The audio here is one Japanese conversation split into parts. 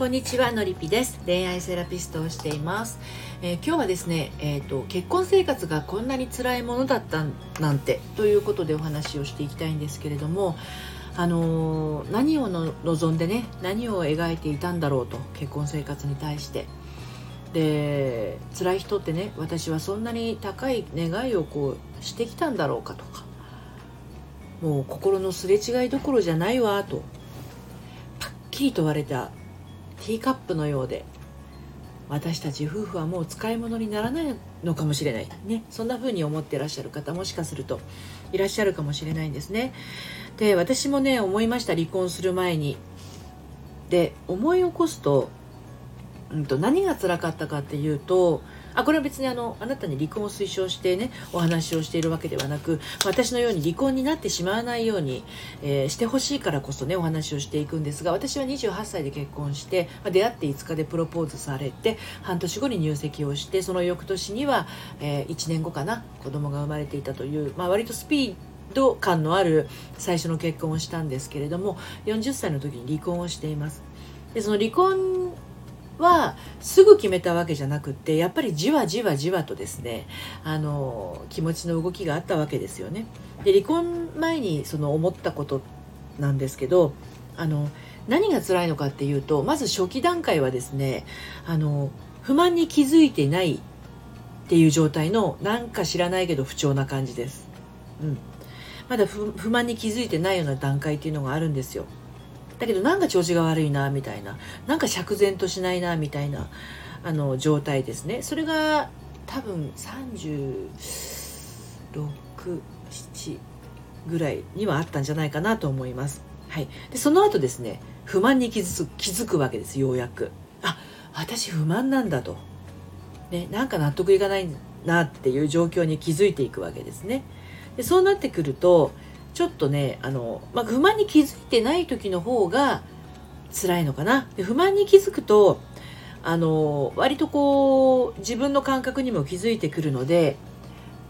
こんにちはのりぴです。恋愛セラピストをしています、えー、今日はですね、えーと、結婚生活がこんなに辛いものだったなんてということでお話をしていきたいんですけれどもあのー、何を望んでね何を描いていたんだろうと結婚生活に対して。で辛い人ってね私はそんなに高い願いをこうしてきたんだろうかとかもう心のすれ違いどころじゃないわとパッキリと割れたティーカップのようで私たち夫婦はもう使い物にならないのかもしれない。ねそんな風に思ってらっしゃる方もしかするといらっしゃるかもしれないんですね。で私もね思いました離婚する前に。で思い起こすと,、うんと、何が辛かったかっていうとあこれは別にあのあなたに離婚を推奨してねお話をしているわけではなく私のように離婚になってしまわないように、えー、してほしいからこそねお話をしていくんですが私は28歳で結婚して、まあ、出会って5日でプロポーズされて半年後に入籍をしてその翌年には、えー、1年後かな子供が生まれていたという、まあ、割とスピード感のある最初の結婚をしたんですけれども40歳の時に離婚をしています。でその離婚はすぐ決めたわけじゃなくってやっぱりじわじわじわとですねあの気持ちの動きがあったわけですよね。で離婚前にその思ったことなんですけどあの何が辛いのかっていうとまず初期段階はですねあの不満に気づいてないっていう状態のなんか知らないけど不調な感じです。うん、まだ不満に気づいてないような段階っていうのがあるんですよ。だけどなんか調子が悪いなみたいななんか釈然としないなみたいなあの状態ですねそれが多分367ぐらいにはあったんじゃないかなと思います。はい、でその後ですね不満に気づく気づくわけですようやく。あ私不満なんだと、ね、なんか納得いかないなっていう状況に気づいていくわけですね。でそうなってくるとちょっとねあの、まあ、不満に気づいてない時の方が辛いのかなで不満に気づくとあの割とこう自分の感覚にも気づいてくるので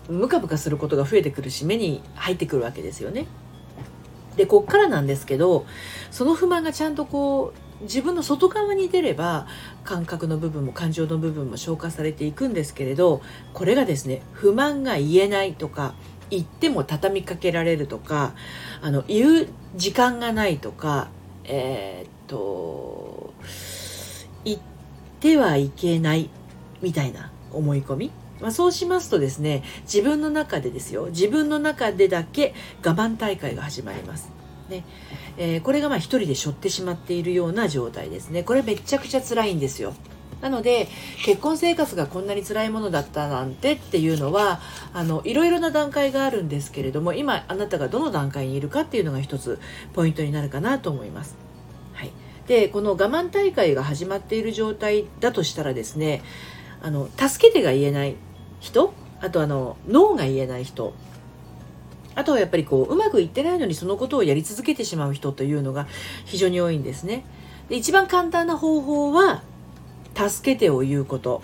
ムカムカすることが増えてくるし目に入ってくるわけですよね。でこっからなんですけどその不満がちゃんとこう自分の外側に出れば感覚の部分も感情の部分も消化されていくんですけれどこれがですね不満が言えないとか言っても畳みかけられるとかあの言う時間がないとかえー、っと言ってはいけないみたいな思い込み、まあ、そうしますとですね自分の中でですよ自分の中でだけ我慢大会が始まります。ねえー、これがまあ一人で背負ってしまっているような状態ですねこれめっちゃくちゃ辛いんですよ。なので結婚生活がこんなに辛いものだったなんてっていうのはあのいろいろな段階があるんですけれども今あなたがどの段階にいるかっていうのが一つポイントになるかなと思います。はい、でこの我慢大会が始まっている状態だとしたらですねあの助けてが言えない人あとあのノーが言えない人あとはやっぱりこううまくいってないのにそのことをやり続けてしまう人というのが非常に多いんですね。で一番簡単な方法は助けてを言うこと。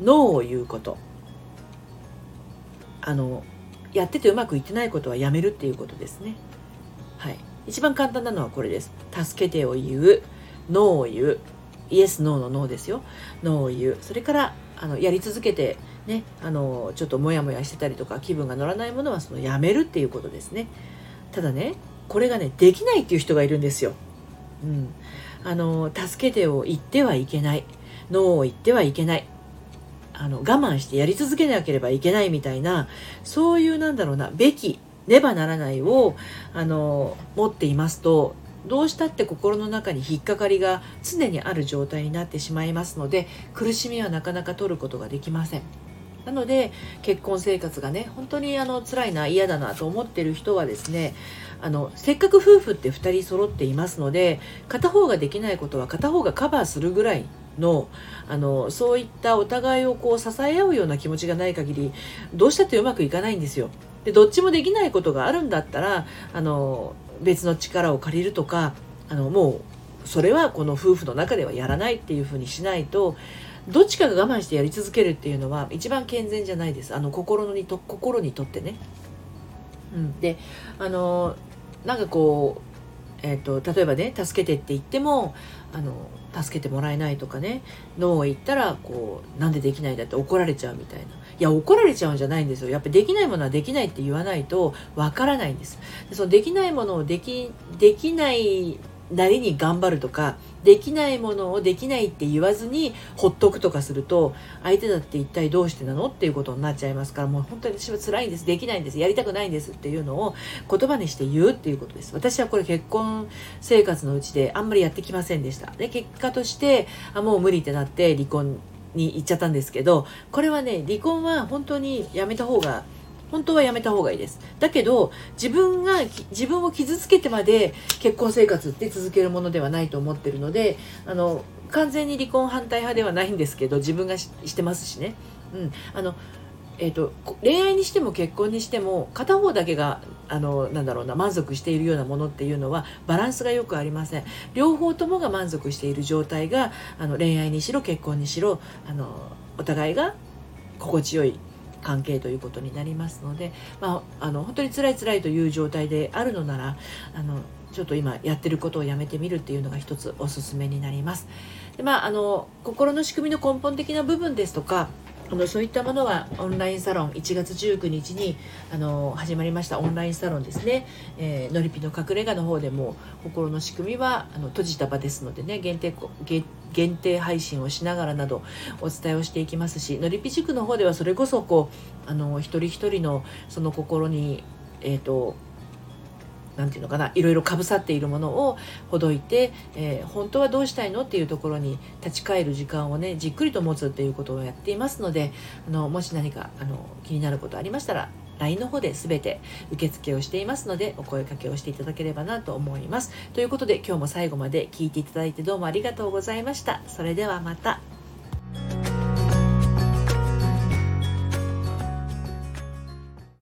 ノーを言うこと。あのやっててうまくいってないことはやめるっていうことですね。はい。一番簡単なのはこれです。助けてを言う。ノーを言う。イエスノーのノーですよ。ノーを言う。それからあのやり続けてねあのちょっとモヤモヤしてたりとか気分が乗らないものはそのやめるっていうことですね。ただねこれがねできないっていう人がいるんですよ。うん、あの助けてを言ってはいけない。ノーを言ってはいけないあの我慢してやり続けなければいけないみたいなそういうなんだろうなべきねばならないをあの持っていますとどうしたって心の中に引っかかりが常にある状態になってしまいますので苦しみはなかなか取ることができません。なので結婚生活がね本当にあの辛いな嫌だなと思ってる人はですねあのせっかく夫婦って2人揃っていますので片方ができないことは片方がカバーするぐらいのあのそういったお互いをこう支え合うような気持ちがない限りどうしたってうまくいかないんですよ。でどっちもできないことがあるんだったらあの別の力を借りるとかあのもうそれはこの夫婦の中ではやらないっていうふうにしないとどっちかが我慢してやり続けるっていうのは一番健全じゃないですあの心にと心にとってね。うん、であのなんかこうえーと、例えばね助けてって言ってもあの助けてもらえないとかねノーを言ったらこうなんでできないだって怒られちゃうみたいな。いや怒られちゃうんじゃないんですよ。やっぱりできないものはできないって言わないとわからないんです。そのできないものをできできないなりに頑張るとかできないものをできないって言わずにほっとくとかすると相手だって一体どうしてなのっていうことになっちゃいますからもう本当に私は辛いんですできないんですやりたくないんですっていうのを言葉にして言うっていうことです。私はこれ結婚生活のうちであんまりやってきませんでした。で結果としてあもう無理ってなって離婚に行っちゃったんですけどこれはね離婚は本当にやめた方が本当はやめた方がいいです。だけど自分が自分を傷つけてまで結婚生活って続けるものではないと思ってるのであの完全に離婚反対派ではないんですけど自分がしてますしね、うん、あのえーと、恋愛にしても結婚にしても片方だけがあのなんだろうな満足しているようなものっていうのはバランスがよくありません。両方ともが満足している状態があの恋愛にしろ結婚にしろあのお互いが心地よい関係ということになりますので、まあ、あの本当に辛い辛いという状態であるのならあのちょっと今やってることをやめてみるっていうのが一つおすすめになります。でまあ、あの心の仕組みの根本的な部分ですとかあのそういったものはオンラインサロン1月19日にあの始まりましたオンラインサロンですね、えー、のりぴの隠れ家の方でも心の仕組みはあの閉じた場ですのでね限定限定配信をしながらなどお伝えをしていきますしのりぴ塾の方ではそれこそこうあの一人一人のその心にえっ、ー、と何て言うのかないろいろかぶさっているものをほどいて、えー、本当はどうしたいのっていうところに立ち返る時間をねじっくりと持つっていうことをやっていますのであのもし何かあの気になることありましたら LINE の方で全て受付をしていますのでお声かけをしていただければなと思います。ということで今日も最後まで聞いていただいてどうもありがとうございました。それではまた。